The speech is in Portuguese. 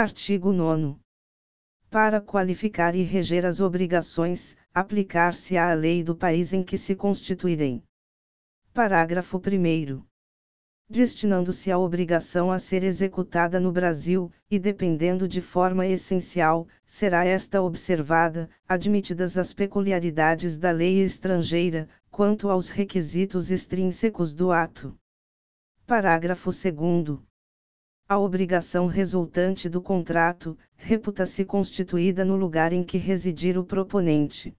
Artigo 9. Para qualificar e reger as obrigações, aplicar-se-á a lei do país em que se constituírem. Parágrafo 1 destinando-se a obrigação a ser executada no Brasil, e dependendo de forma essencial, será esta observada, admitidas as peculiaridades da lei estrangeira, quanto aos requisitos extrínsecos do ato. Parágrafo 2. A obrigação resultante do contrato, reputa-se constituída no lugar em que residir o proponente.